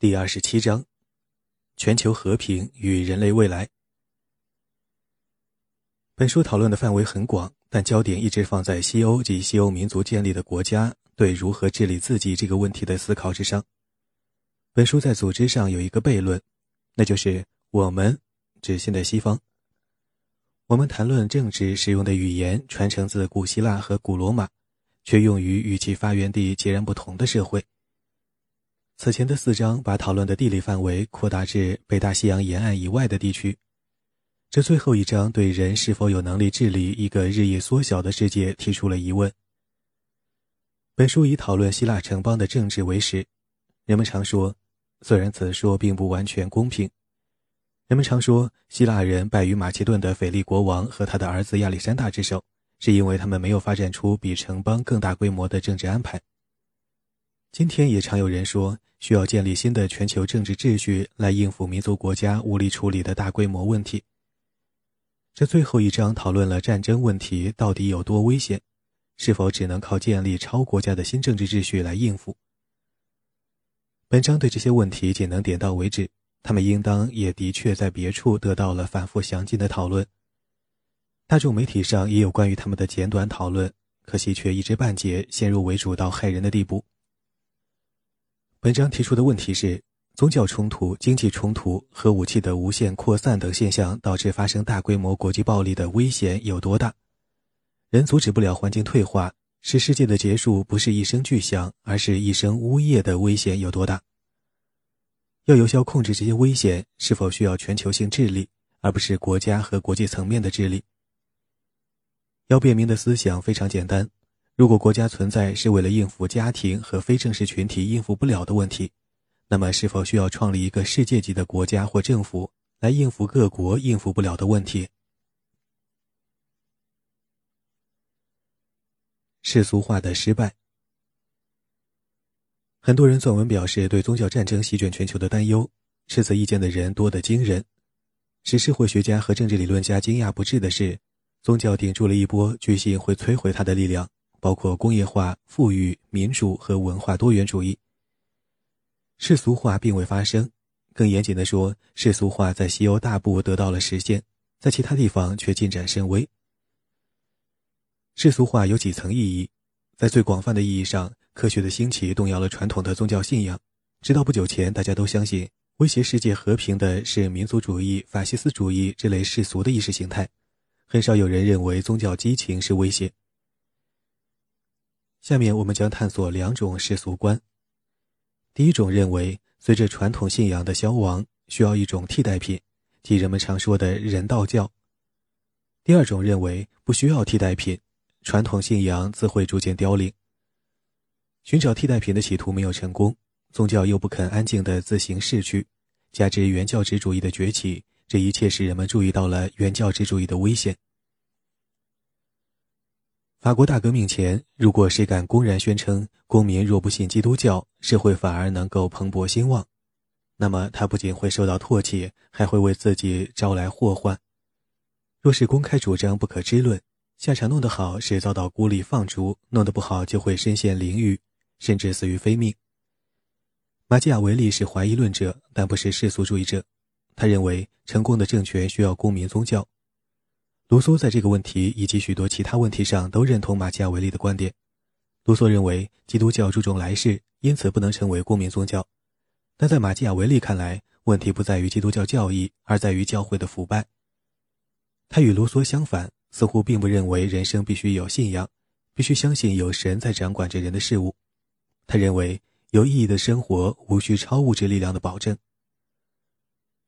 第二十七章：全球和平与人类未来。本书讨论的范围很广，但焦点一直放在西欧及西欧民族建立的国家对如何治理自己这个问题的思考之上。本书在组织上有一个悖论，那就是我们指现代西方。我们谈论政治使用的语言传承自古希腊和古罗马，却用于与其发源地截然不同的社会。此前的四章把讨论的地理范围扩大至北大西洋沿岸以外的地区，这最后一章对人是否有能力治理一个日益缩小的世界提出了疑问。本书以讨论希腊城邦的政治为始，人们常说，虽然此说并不完全公平，人们常说希腊人败于马其顿的腓力国王和他的儿子亚历山大之手，是因为他们没有发展出比城邦更大规模的政治安排。今天也常有人说，需要建立新的全球政治秩序来应付民族国家无力处理的大规模问题。这最后一章讨论了战争问题到底有多危险，是否只能靠建立超国家的新政治秩序来应付。本章对这些问题仅能点到为止，他们应当也的确在别处得到了反复详尽的讨论。大众媒体上也有关于他们的简短讨论，可惜却一知半解，陷入为主到害人的地步。本章提出的问题是：宗教冲突、经济冲突和武器的无限扩散等现象导致发生大规模国际暴力的危险有多大？人阻止不了环境退化，使世界的结束不是一声巨响，而是一声呜咽的危险有多大？要有效控制这些危险，是否需要全球性治理，而不是国家和国际层面的治理？要辨明的思想非常简单。如果国家存在是为了应付家庭和非正式群体应付不了的问题，那么是否需要创立一个世界级的国家或政府来应付各国应付不了的问题？世俗化的失败。很多人撰文表示对宗教战争席卷全球的担忧，持此意见的人多得惊人。使社会学家和政治理论家惊讶不至的是，宗教顶住了一波巨星会摧毁它的力量。包括工业化、富裕、民主和文化多元主义。世俗化并未发生，更严谨的说，世俗化在西欧大部得到了实现，在其他地方却进展甚微。世俗化有几层意义，在最广泛的意义上，科学的兴起动摇了传统的宗教信仰。直到不久前，大家都相信威胁世界和平的是民族主义、法西斯主义这类世俗的意识形态，很少有人认为宗教激情是威胁。下面我们将探索两种世俗观。第一种认为，随着传统信仰的消亡，需要一种替代品，即人们常说的人道教。第二种认为，不需要替代品，传统信仰自会逐渐凋零。寻找替代品的企图没有成功，宗教又不肯安静地自行逝去，加之原教旨主义的崛起，这一切使人们注意到了原教旨主义的危险。法国大革命前，如果谁敢公然宣称公民若不信基督教，社会反而能够蓬勃兴旺，那么他不仅会受到唾弃，还会为自己招来祸患。若是公开主张不可知论，下场弄得好是遭到孤立放逐，弄得不好就会身陷囹圄，甚至死于非命。马基雅维利是怀疑论者，但不是世俗主义者。他认为成功的政权需要公民宗教。卢梭在这个问题以及许多其他问题上都认同马基雅维利的观点。卢梭认为基督教注重来世，因此不能成为公民宗教。但在马基雅维利看来，问题不在于基督教教义，而在于教会的腐败。他与卢梭相反，似乎并不认为人生必须有信仰，必须相信有神在掌管着人的事物。他认为有意义的生活无需超物质力量的保证。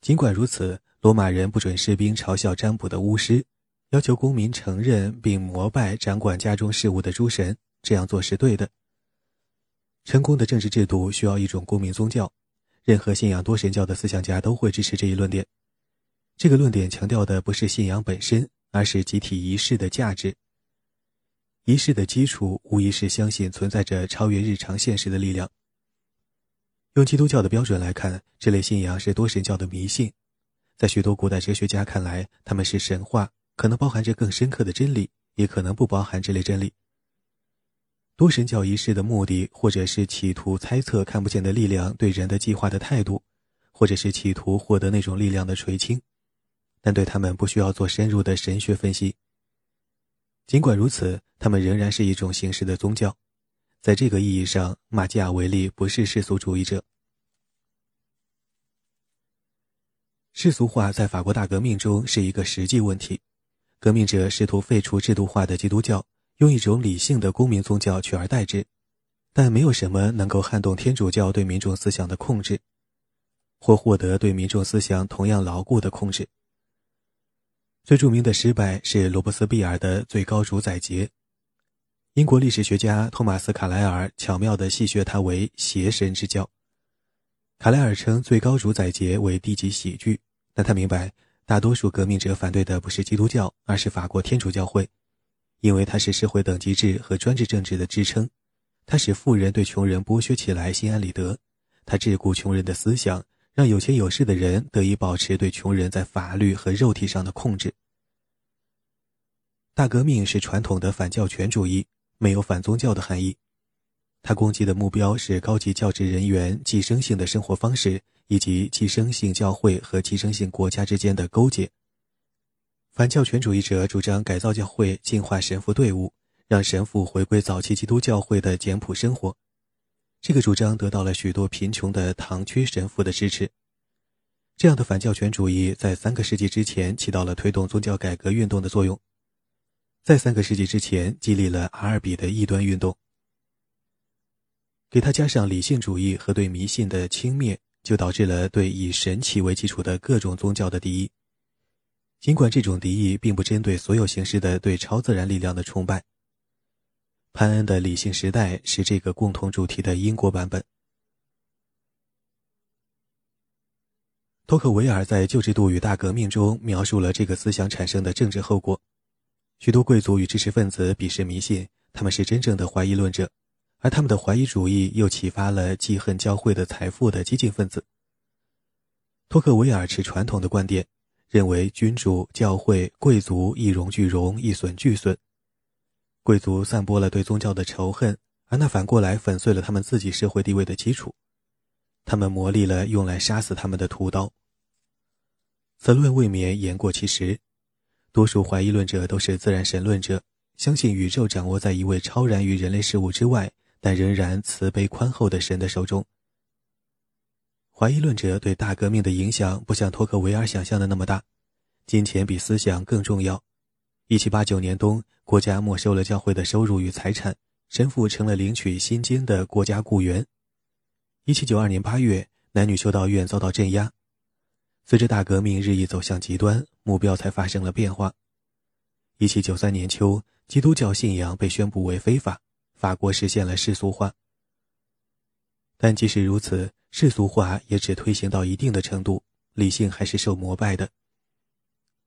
尽管如此，罗马人不准士兵嘲笑占卜的巫师。要求公民承认并膜拜掌管家中事务的诸神，这样做是对的。成功的政治制度需要一种公民宗教，任何信仰多神教的思想家都会支持这一论点。这个论点强调的不是信仰本身，而是集体仪式的价值。仪式的基础无疑是相信存在着超越日常现实的力量。用基督教的标准来看，这类信仰是多神教的迷信；在许多古代哲学家看来，他们是神话。可能包含着更深刻的真理，也可能不包含这类真理。多神教仪式的目的，或者是企图猜测看不见的力量对人的计划的态度，或者是企图获得那种力量的垂青，但对他们不需要做深入的神学分析。尽管如此，他们仍然是一种形式的宗教。在这个意义上，马基雅维利不是世俗主义者。世俗化在法国大革命中是一个实际问题，革命者试图废除制度化的基督教。用一种理性的公民宗教取而代之，但没有什么能够撼动天主教对民众思想的控制，或获得对民众思想同样牢固的控制。最著名的失败是罗伯斯庇尔的最高主宰节。英国历史学家托马斯·卡莱尔巧妙地戏谑他为邪神之教。卡莱尔称最高主宰节为低级喜剧，但他明白，大多数革命者反对的不是基督教，而是法国天主教会。因为它是社会等级制和专制政治的支撑，它使富人对穷人剥削起来心安理得，它桎梏穷人的思想，让有钱有势的人得以保持对穷人在法律和肉体上的控制。大革命是传统的反教权主义，没有反宗教的含义。它攻击的目标是高级教职人员寄生性的生活方式，以及寄生性教会和寄生性国家之间的勾结。反教权主义者主张改造教会，净化神父队伍，让神父回归早期基督教会的简朴生活。这个主张得到了许多贫穷的堂区神父的支持。这样的反教权主义在三个世纪之前起到了推动宗教改革运动的作用，在三个世纪之前激励了阿尔比的异端运动。给他加上理性主义和对迷信的轻蔑，就导致了对以神奇为基础的各种宗教的敌意。尽管这种敌意并不针对所有形式的对超自然力量的崇拜，潘恩的理性时代是这个共同主题的英国版本。托克维尔在《旧制度与大革命》中描述了这个思想产生的政治后果：许多贵族与知识分子鄙视迷信，他们是真正的怀疑论者，而他们的怀疑主义又启发了记恨教会的财富的激进分子。托克维尔持传统的观点。认为君主、教会、贵族一荣俱荣，一损俱损。贵族散播了对宗教的仇恨，而那反过来粉碎了他们自己社会地位的基础。他们磨砺了用来杀死他们的屠刀。此论未免言过其实。多数怀疑论者都是自然神论者，相信宇宙掌握在一位超然于人类事物之外，但仍然慈悲宽厚的神的手中。怀疑论者对大革命的影响不像托克维尔想象的那么大，金钱比思想更重要。1789年冬，国家没收了教会的收入与财产，神父成了领取薪金的国家雇员。1792年8月，男女修道院遭到镇压。随着大革命日益走向极端，目标才发生了变化。1793年秋，基督教信仰被宣布为非法，法国实现了世俗化。但即使如此，世俗化也只推行到一定的程度，理性还是受膜拜的。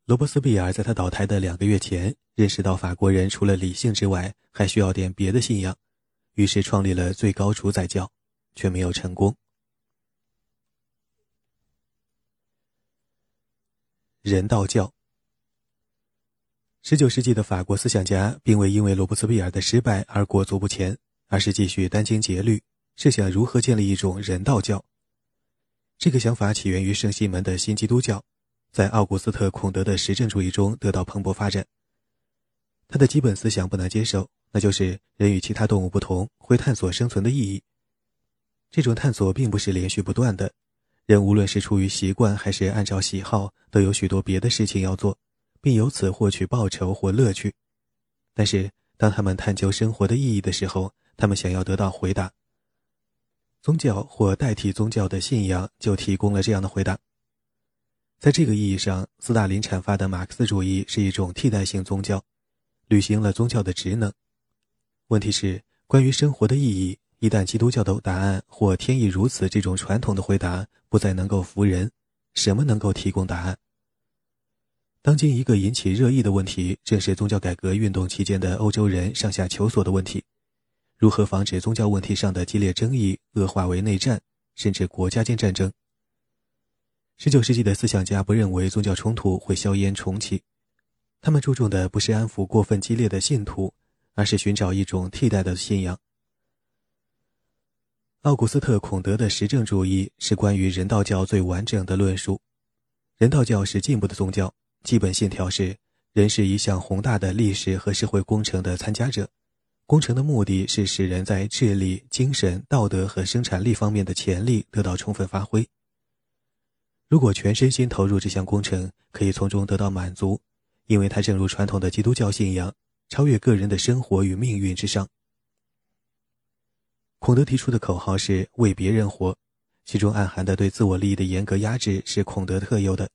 罗伯斯庇尔在他倒台的两个月前，认识到法国人除了理性之外，还需要点别的信仰，于是创立了最高主宰教，却没有成功。人道教。十九世纪的法国思想家并未因为罗伯斯庇尔的失败而裹足不前，而是继续殚精竭虑。设想如何建立一种人道教？这个想法起源于圣西门的新基督教，在奥古斯特·孔德的实证主义中得到蓬勃发展。他的基本思想不难接受，那就是人与其他动物不同，会探索生存的意义。这种探索并不是连续不断的，人无论是出于习惯还是按照喜好，都有许多别的事情要做，并由此获取报酬或乐趣。但是，当他们探究生活的意义的时候，他们想要得到回答。宗教或代替宗教的信仰就提供了这样的回答。在这个意义上，斯大林阐发的马克思主义是一种替代性宗教，履行了宗教的职能。问题是，关于生活的意义，一旦基督教的答案或天意如此这种传统的回答不再能够服人，什么能够提供答案？当今一个引起热议的问题，正是宗教改革运动期间的欧洲人上下求索的问题。如何防止宗教问题上的激烈争议恶化为内战，甚至国家间战争？19世纪的思想家不认为宗教冲突会硝烟重启，他们注重的不是安抚过分激烈的信徒，而是寻找一种替代的信仰。奥古斯特·孔德的实证主义是关于人道教最完整的论述。人道教是进步的宗教，基本信条是：人是一项宏大的历史和社会工程的参加者，工程的目的是使人在智力、精神、道德和生产力方面的潜力得到充分发挥。如果全身心投入这项工程，可以从中得到满足，因为它正如传统的基督教信仰，超越个人的生活与命运之上。孔德提出的口号是为别人活，其中暗含的对自我利益的严格压制是孔德特有的。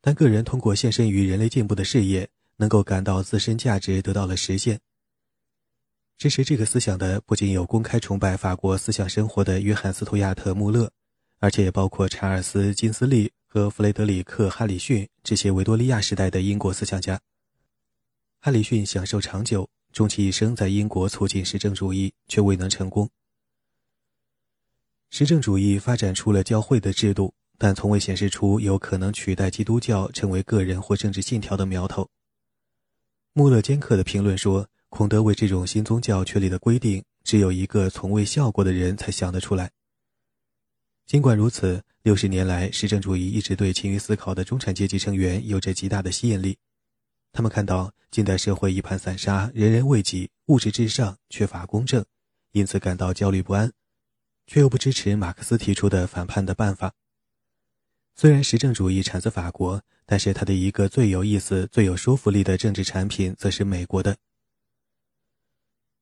但个人通过献身于人类进步的事业，能够感到自身价值得到了实现。支持这个思想的不仅有公开崇拜法国思想生活的约翰·斯图亚特·穆勒，而且也包括查尔斯·金斯利和弗雷德里克·哈里逊这些维多利亚时代的英国思想家。哈里逊享受长久。终其一生在英国促进实证主义，却未能成功。实证主义发展出了教会的制度，但从未显示出有可能取代基督教成为个人或政治信条的苗头。穆勒坚克的评论说：“孔德为这种新宗教确立的规定，只有一个从未笑过的人才想得出来。”尽管如此，六十年来，实证主义一直对勤于思考的中产阶级成员有着极大的吸引力。他们看到近代社会一盘散沙，人人为己，物质至上，缺乏公正，因此感到焦虑不安，却又不支持马克思提出的反叛的办法。虽然实证主义产自法国，但是它的一个最有意思、最有说服力的政治产品，则是美国的。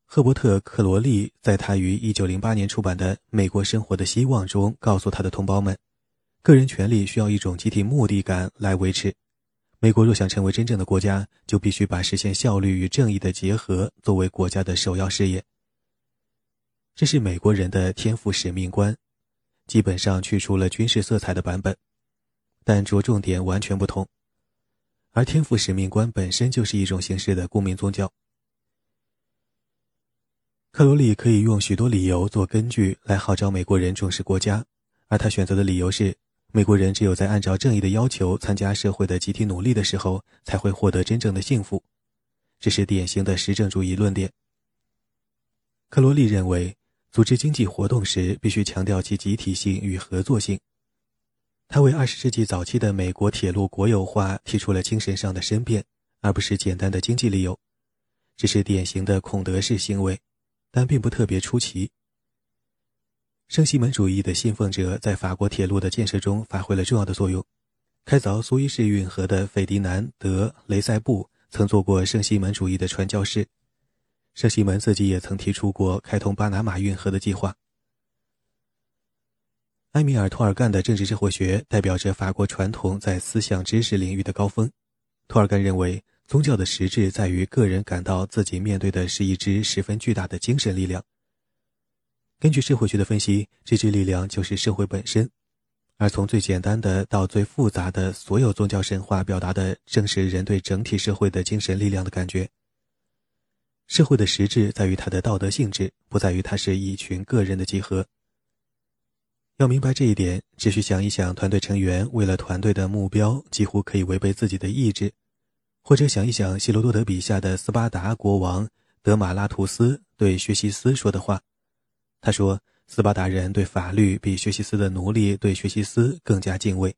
赫伯特·克罗利在他于1908年出版的《美国生活的希望》中，告诉他的同胞们，个人权利需要一种集体目的感来维持。美国若想成为真正的国家，就必须把实现效率与正义的结合作为国家的首要事业。这是美国人的天赋使命观，基本上去除了军事色彩的版本，但着重点完全不同。而天赋使命观本身就是一种形式的公民宗教。克罗里可以用许多理由做根据来号召美国人重视国家，而他选择的理由是。美国人只有在按照正义的要求参加社会的集体努力的时候，才会获得真正的幸福。这是典型的实证主义论点。克罗利认为，组织经济活动时必须强调其集体性与合作性。他为二十世纪早期的美国铁路国有化提出了精神上的申辩，而不是简单的经济理由。这是典型的孔德式行为，但并不特别出奇。圣西门主义的信奉者在法国铁路的建设中发挥了重要的作用。开凿苏伊士运河的费迪南·德·雷塞布曾做过圣西门主义的传教士。圣西门自己也曾提出过开通巴拿马运河的计划。埃米尔·托尔干的政治社会学代表着法国传统在思想知识领域的高峰。托尔干认为，宗教的实质在于个人感到自己面对的是一支十分巨大的精神力量。根据社会学的分析，这支力量就是社会本身，而从最简单的到最复杂的所有宗教神话表达的正是人对整体社会的精神力量的感觉。社会的实质在于它的道德性质，不在于它是一群个人的集合。要明白这一点，只需想一想团队成员为了团队的目标几乎可以违背自己的意志，或者想一想希罗多德笔下的斯巴达国王德马拉图斯对薛西斯说的话。他说：“斯巴达人对法律比薛西斯的奴隶对薛西斯更加敬畏。”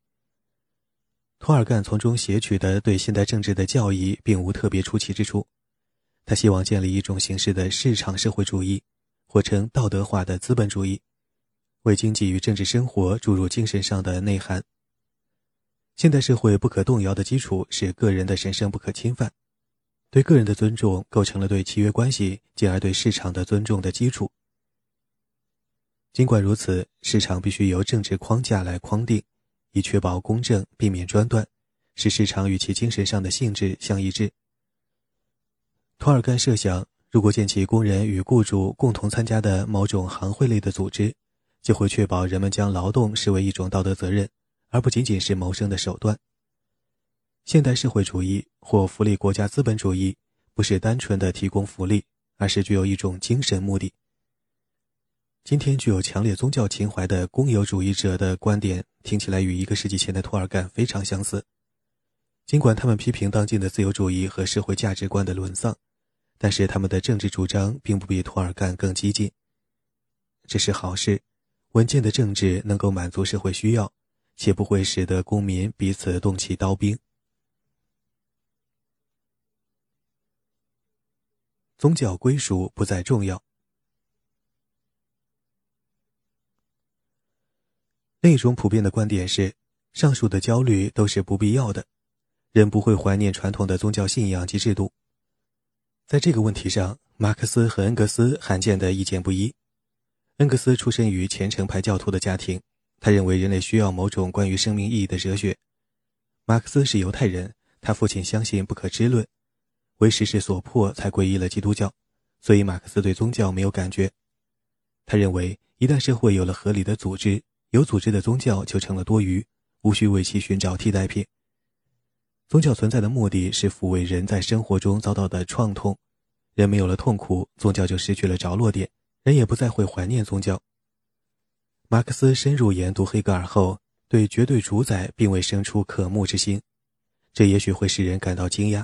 托尔干从中撷取的对现代政治的教义并无特别出奇之处。他希望建立一种形式的市场社会主义，或称道德化的资本主义，为经济与政治生活注入精神上的内涵。现代社会不可动摇的基础是个人的神圣不可侵犯，对个人的尊重构成了对契约关系，进而对市场的尊重的基础。尽管如此，市场必须由政治框架来框定，以确保公正，避免专断，使市场与其精神上的性质相一致。托尔干设想，如果建起工人与雇主共同参加的某种行会类的组织，就会确保人们将劳动视为一种道德责任，而不仅仅是谋生的手段。现代社会主义或福利国家资本主义，不是单纯的提供福利，而是具有一种精神目的。今天具有强烈宗教情怀的公有主义者的观点听起来与一个世纪前的托尔干非常相似。尽管他们批评当今的自由主义和社会价值观的沦丧，但是他们的政治主张并不比托尔干更激进。这是好事，稳健的政治能够满足社会需要，且不会使得公民彼此动起刀兵。宗教归属不再重要。另一种普遍的观点是，上述的焦虑都是不必要的，人不会怀念传统的宗教信仰及制度。在这个问题上，马克思和恩格斯罕见的意见不一。恩格斯出身于虔诚派教徒的家庭，他认为人类需要某种关于生命意义的哲学。马克思是犹太人，他父亲相信不可知论。为时势所迫才皈依了基督教，所以马克思对宗教没有感觉。他认为，一旦社会有了合理的组织，有组织的宗教就成了多余，无需为其寻找替代品。宗教存在的目的是抚慰人在生活中遭到的创痛，人没有了痛苦，宗教就失去了着落点，人也不再会怀念宗教。马克思深入研读黑格尔后，对绝对主宰并未生出渴慕之心，这也许会使人感到惊讶。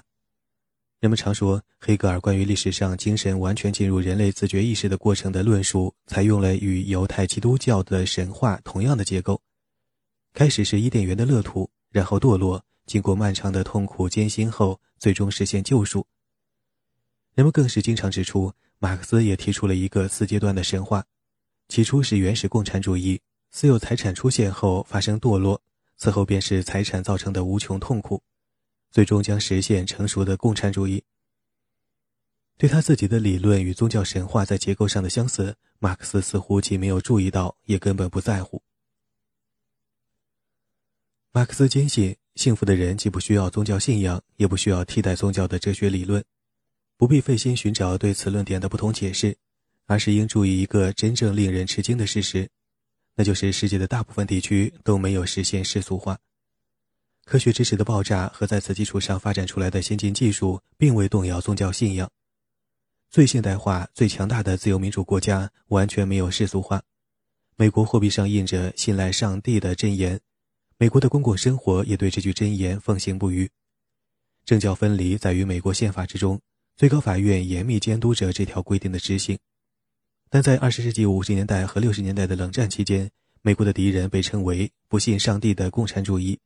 人们常说，黑格尔关于历史上精神完全进入人类自觉意识的过程的论述，采用了与犹太基督教的神话同样的结构。开始是伊甸园的乐土，然后堕落，经过漫长的痛苦艰辛后，最终实现救赎。人们更是经常指出，马克思也提出了一个四阶段的神话：起初是原始共产主义，私有财产出现后发生堕落，此后便是财产造成的无穷痛苦。最终将实现成熟的共产主义。对他自己的理论与宗教神话在结构上的相似，马克思似乎既没有注意到，也根本不在乎。马克思坚信，幸福的人既不需要宗教信仰，也不需要替代宗教的哲学理论，不必费心寻找对此论点的不同解释，而是应注意一个真正令人吃惊的事实，那就是世界的大部分地区都没有实现世俗化。科学知识的爆炸和在此基础上发展出来的先进技术，并未动摇宗教信仰。最现代化、最强大的自由民主国家完全没有世俗化。美国货币上印着“信赖上帝”的箴言，美国的公共生活也对这句箴言奉行不渝。政教分离在于美国宪法之中，最高法院严密监督着这条规定的执行。但在二十世纪五十年代和六十年代的冷战期间，美国的敌人被称为“不信上帝的共产主义”。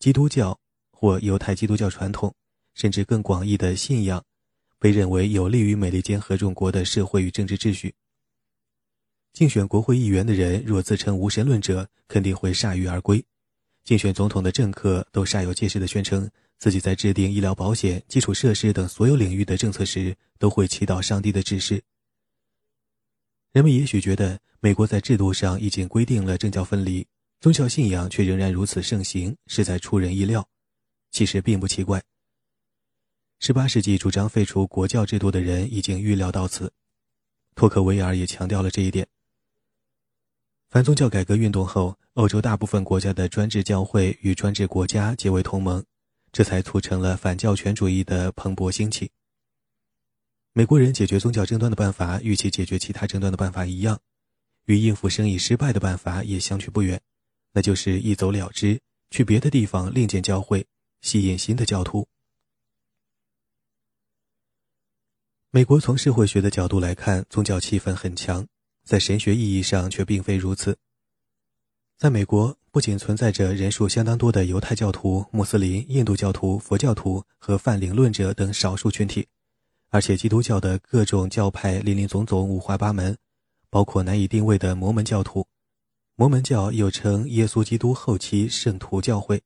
基督教或犹太基督教传统，甚至更广义的信仰，被认为有利于美利坚合众国的社会与政治秩序。竞选国会议员的人若自称无神论者，肯定会铩羽而归；竞选总统的政客都煞有介事地宣称，自己在制定医疗保险、基础设施等所有领域的政策时，都会祈祷上帝的指示。人们也许觉得，美国在制度上已经规定了政教分离。宗教信仰却仍然如此盛行，是在出人意料。其实并不奇怪。18世纪主张废除国教制度的人已经预料到此，托克维尔也强调了这一点。反宗教改革运动后，欧洲大部分国家的专制教会与专制国家结为同盟，这才促成了反教权主义的蓬勃兴起。美国人解决宗教争端的办法与其解决其他争端的办法一样，与应付生意失败的办法也相去不远。那就是一走了之，去别的地方另建教会，吸引新的教徒。美国从社会学的角度来看，宗教气氛很强，在神学意义上却并非如此。在美国，不仅存在着人数相当多的犹太教徒、穆斯林、印度教徒、佛教徒和泛领论者等少数群体，而且基督教的各种教派林林总总、五花八门，包括难以定位的摩门教徒。摩门教又称耶稣基督后期圣徒教会，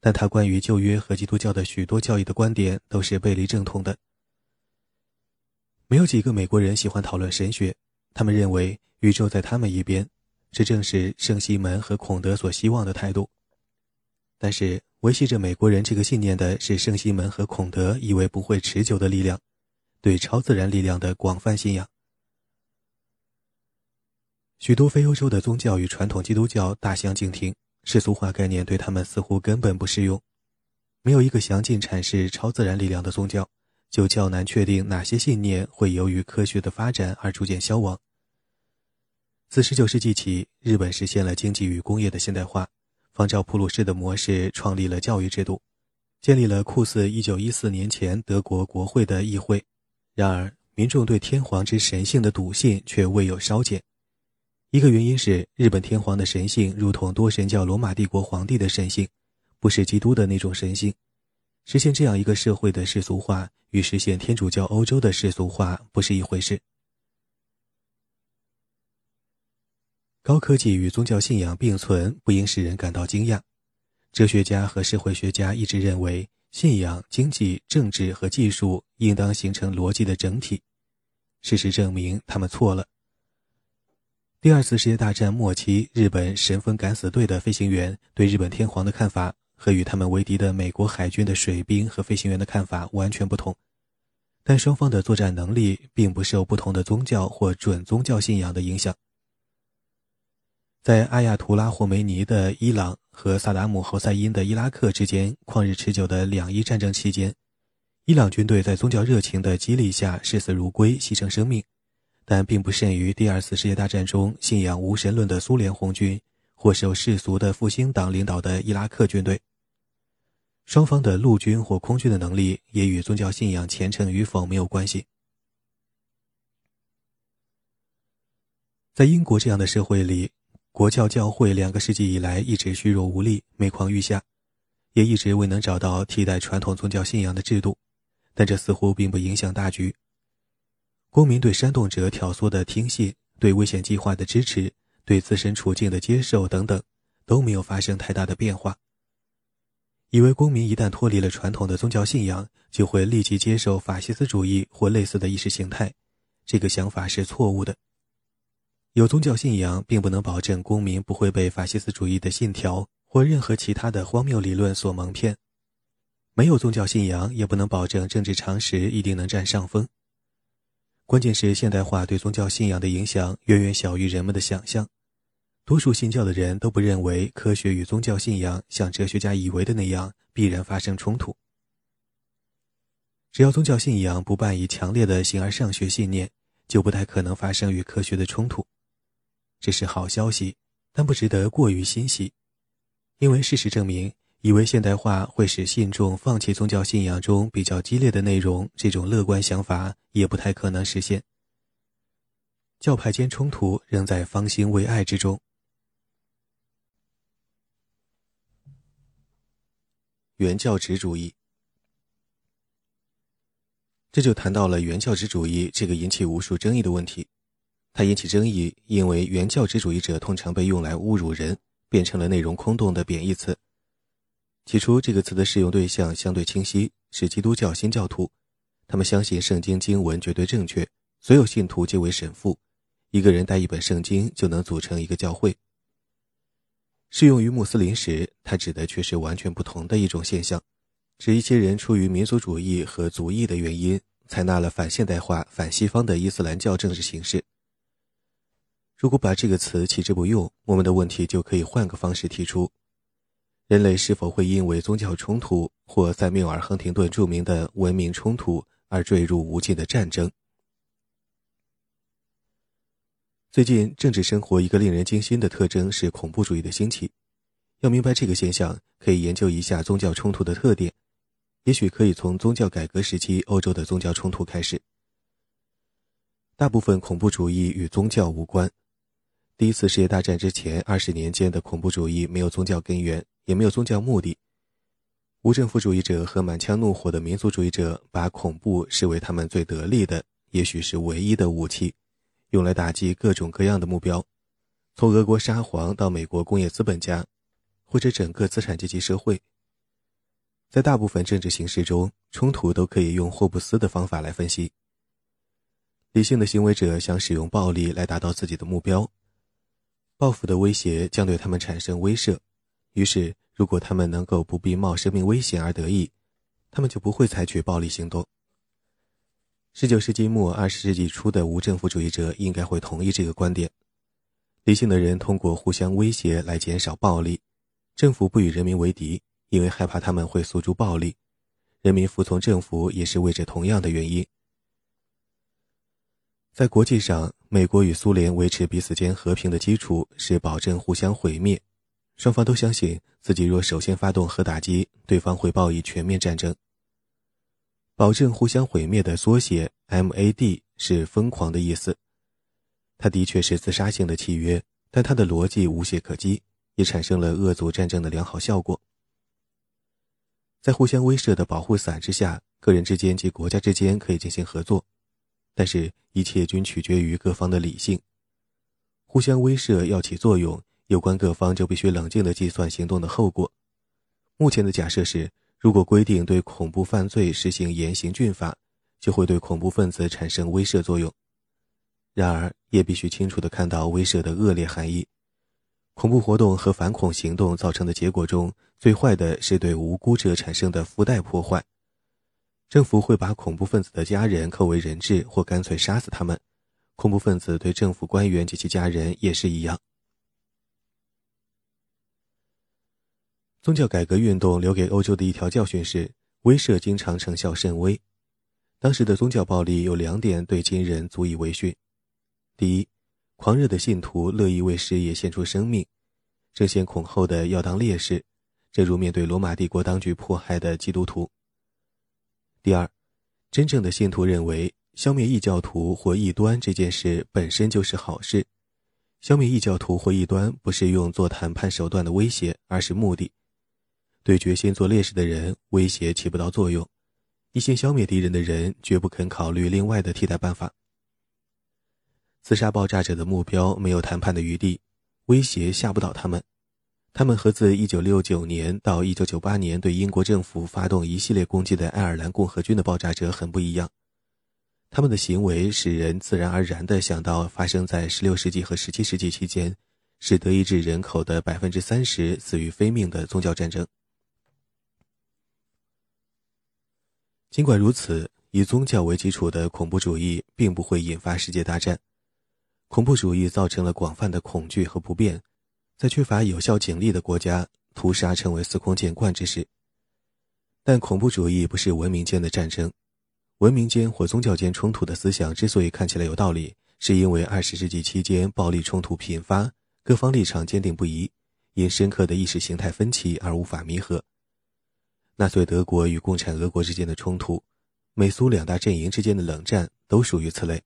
但他关于旧约和基督教的许多教义的观点都是背离正统的。没有几个美国人喜欢讨论神学，他们认为宇宙在他们一边，这正是圣西门和孔德所希望的态度。但是维系着美国人这个信念的是圣西门和孔德以为不会持久的力量，对超自然力量的广泛信仰。许多非欧洲的宗教与传统基督教大相径庭，世俗化概念对他们似乎根本不适用。没有一个详尽阐释超自然力量的宗教，就较难确定哪些信念会由于科学的发展而逐渐消亡。自19世纪起，日本实现了经济与工业的现代化，仿照普鲁士的模式创立了教育制度，建立了酷似1914年前德国国会的议会，然而，民众对天皇之神性的笃信却未有稍减。一个原因是，日本天皇的神性如同多神教罗马帝国皇帝的神性，不是基督的那种神性。实现这样一个社会的世俗化，与实现天主教欧洲的世俗化不是一回事。高科技与宗教信仰并存，不应使人感到惊讶。哲学家和社会学家一直认为，信仰、经济、政治和技术应当形成逻辑的整体。事实证明，他们错了。第二次世界大战末期，日本神风敢死队的飞行员对日本天皇的看法和与他们为敌的美国海军的水兵和飞行员的看法完全不同，但双方的作战能力并不受不同的宗教或准宗教信仰的影响。在阿亚图拉霍梅尼的伊朗和萨达姆侯赛因的伊拉克之间旷日持久的两伊战争期间，伊朗军队在宗教热情的激励下视死如归，牺牲生命。但并不甚于第二次世界大战中信仰无神论的苏联红军，或受世俗的复兴党领导的伊拉克军队。双方的陆军或空军的能力也与宗教信仰虔诚与否没有关系。在英国这样的社会里，国教教会两个世纪以来一直虚弱无力、每况愈下，也一直未能找到替代传统宗教信仰的制度，但这似乎并不影响大局。公民对煽动者挑唆的听信、对危险计划的支持、对自身处境的接受等等，都没有发生太大的变化。以为公民一旦脱离了传统的宗教信仰，就会立即接受法西斯主义或类似的意识形态，这个想法是错误的。有宗教信仰并不能保证公民不会被法西斯主义的信条或任何其他的荒谬理论所蒙骗，没有宗教信仰也不能保证政治常识一定能占上风。关键是现代化对宗教信仰的影响远远小于人们的想象。多数信教的人都不认为科学与宗教信仰像哲学家以为的那样必然发生冲突。只要宗教信仰不伴以强烈的形而上学信念，就不太可能发生与科学的冲突。这是好消息，但不值得过于欣喜，因为事实证明。以为现代化会使信众放弃宗教信仰中比较激烈的内容，这种乐观想法也不太可能实现。教派间冲突仍在方兴未艾之中。原教旨主义，这就谈到了原教旨主义这个引起无数争议的问题。它引起争议，因为原教旨主义者通常被用来侮辱人，变成了内容空洞的贬义词。起初，这个词的适用对象相对清晰，是基督教新教徒。他们相信圣经经文绝对正确，所有信徒皆为神父。一个人带一本圣经就能组成一个教会。适用于穆斯林时，它指的却是完全不同的一种现象，指一些人出于民族主义和族裔的原因，采纳了反现代化、反西方的伊斯兰教政治形式。如果把这个词弃之不用，我们的问题就可以换个方式提出。人类是否会因为宗教冲突或塞缪尔亨廷顿著名的文明冲突而坠入无尽的战争？最近政治生活一个令人惊心的特征是恐怖主义的兴起。要明白这个现象，可以研究一下宗教冲突的特点。也许可以从宗教改革时期欧洲的宗教冲突开始。大部分恐怖主义与宗教无关。第一次世界大战之前二十年间的恐怖主义没有宗教根源。也没有宗教目的。无政府主义者和满腔怒火的民族主义者把恐怖视为他们最得力的，也许是唯一的武器，用来打击各种各样的目标，从俄国沙皇到美国工业资本家，或者整个资产阶级社会。在大部分政治形势中，冲突都可以用霍布斯的方法来分析。理性的行为者想使用暴力来达到自己的目标，报复的威胁将对他们产生威慑。于是，如果他们能够不必冒生命危险而得意，他们就不会采取暴力行动。十九世纪末、二十世纪初的无政府主义者应该会同意这个观点：理性的人通过互相威胁来减少暴力。政府不与人民为敌，因为害怕他们会诉诸暴力；人民服从政府也是为着同样的原因。在国际上，美国与苏联维持彼此间和平的基础是保证互相毁灭。双方都相信自己若首先发动核打击，对方会报以全面战争。保证互相毁灭的缩写 MAD 是疯狂的意思。它的确是自杀性的契约，但它的逻辑无懈可击，也产生了遏阻战争的良好效果。在互相威慑的保护伞之下，个人之间及国家之间可以进行合作，但是，一切均取决于各方的理性。互相威慑要起作用，有关各方就必须冷静地计算行动的后果。目前的假设是，如果规定对恐怖犯罪实行严刑峻法，就会对恐怖分子产生威慑作用。然而，也必须清楚地看到威慑的恶劣含义。恐怖活动和反恐行动造成的结果中最坏的是对无辜者产生的附带破坏。政府会把恐怖分子的家人扣为人质，或干脆杀死他们。恐怖分子对政府官员及其家人也是一样。宗教改革运动留给欧洲的一条教训是：威慑经常成效甚微。当时的宗教暴力有两点对今人足以为训：第一，狂热的信徒乐意为事业献出生命，争先恐后的要当烈士，正如面对罗马帝国当局迫害的基督徒；第二，真正的信徒认为。消灭异教徒或异端这件事本身就是好事。消灭异教徒或异端不是用做谈判手段的威胁，而是目的。对决心做烈士的人，威胁起不到作用；一心消灭敌人的人，绝不肯考虑另外的替代办法。自杀爆炸者的目标没有谈判的余地，威胁吓不倒他们。他们和自1969年到1998年对英国政府发动一系列攻击的爱尔兰共和军的爆炸者很不一样。他们的行为使人自然而然地想到发生在16世纪和17世纪期间，使德意志人口的百分之三十死于非命的宗教战争。尽管如此，以宗教为基础的恐怖主义并不会引发世界大战。恐怖主义造成了广泛的恐惧和不便，在缺乏有效警力的国家，屠杀成为司空见惯之事。但恐怖主义不是文明间的战争。文明间或宗教间冲突的思想之所以看起来有道理，是因为二十世纪期间暴力冲突频发，各方立场坚定不移，因深刻的意识形态分歧而无法弥合。纳粹德国与共产俄国之间的冲突，美苏两大阵营之间的冷战都属于此类。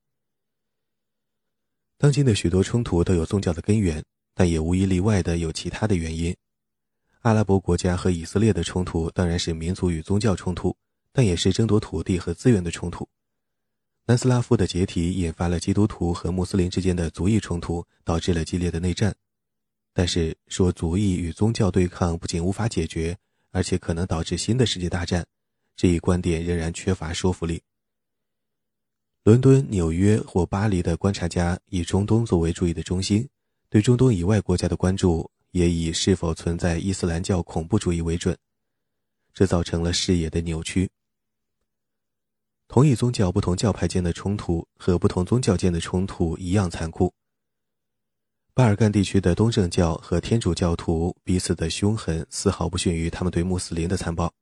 当今的许多冲突都有宗教的根源，但也无一例外的有其他的原因。阿拉伯国家和以色列的冲突当然是民族与宗教冲突。但也是争夺土地和资源的冲突。南斯拉夫的解体引发了基督徒和穆斯林之间的族裔冲突，导致了激烈的内战。但是，说族裔与宗教对抗不仅无法解决，而且可能导致新的世界大战，这一观点仍然缺乏说服力。伦敦、纽约或巴黎的观察家以中东作为注意的中心，对中东以外国家的关注也以是否存在伊斯兰教恐怖主义为准，这造成了视野的扭曲。同一宗教不同教派间的冲突和不同宗教间的冲突一样残酷。巴尔干地区的东正教和天主教徒彼此的凶狠丝毫不逊于他们对穆斯林的残暴。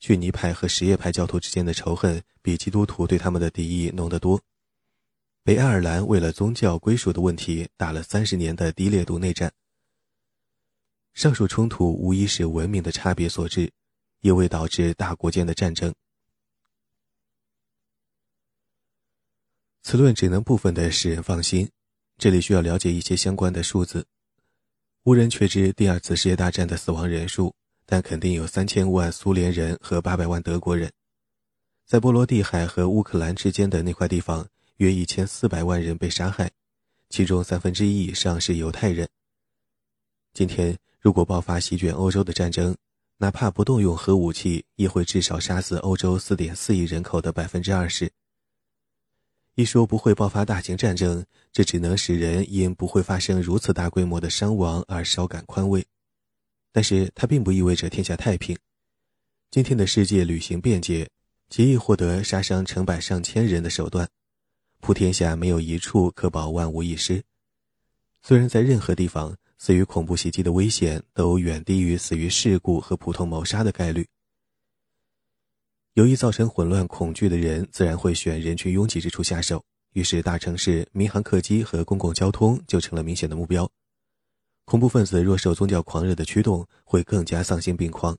逊尼派和什叶派教徒之间的仇恨比基督徒对他们的敌意浓得多。北爱尔兰为了宗教归属的问题打了三十年的低烈度内战。上述冲突无疑是文明的差别所致，也未导致大国间的战争。此论只能部分的使人放心，这里需要了解一些相关的数字。无人确知第二次世界大战的死亡人数，但肯定有三千万苏联人和八百万德国人。在波罗的海和乌克兰之间的那块地方，约一千四百万人被杀害，其中三分之一以上是犹太人。今天，如果爆发席卷欧洲的战争，哪怕不动用核武器，也会至少杀死欧洲四点四亿人口的百分之二十。一说不会爆发大型战争，这只能使人因不会发生如此大规模的伤亡而稍感宽慰，但是它并不意味着天下太平。今天的世界旅行便捷，极易获得杀伤成百上千人的手段，普天下没有一处可保万无一失。虽然在任何地方，死于恐怖袭击的危险都远低于死于事故和普通谋杀的概率。有意造成混乱、恐惧的人，自然会选人群拥挤之处下手。于是，大城市、民航客机和公共交通就成了明显的目标。恐怖分子若受宗教狂热的驱动，会更加丧心病狂。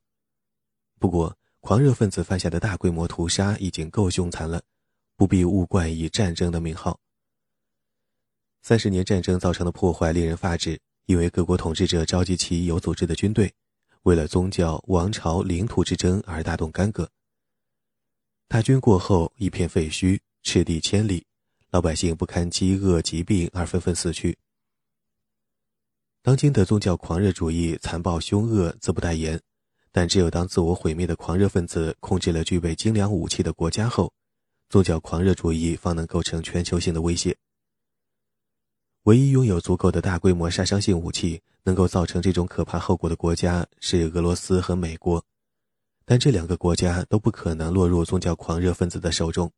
不过，狂热分子犯下的大规模屠杀已经够凶残了，不必误冠以战争的名号。三十年战争造成的破坏令人发指，因为各国统治者召集其有组织的军队，为了宗教、王朝、领土之争而大动干戈。大军过后，一片废墟，赤地千里，老百姓不堪饥饿、疾病而纷纷死去。当今的宗教狂热主义残暴凶恶，自不待言。但只有当自我毁灭的狂热分子控制了具备精良武器的国家后，宗教狂热主义方能构成全球性的威胁。唯一拥有足够的大规模杀伤性武器，能够造成这种可怕后果的国家是俄罗斯和美国，但这两个国家都不可能落入宗教狂热分子的手中。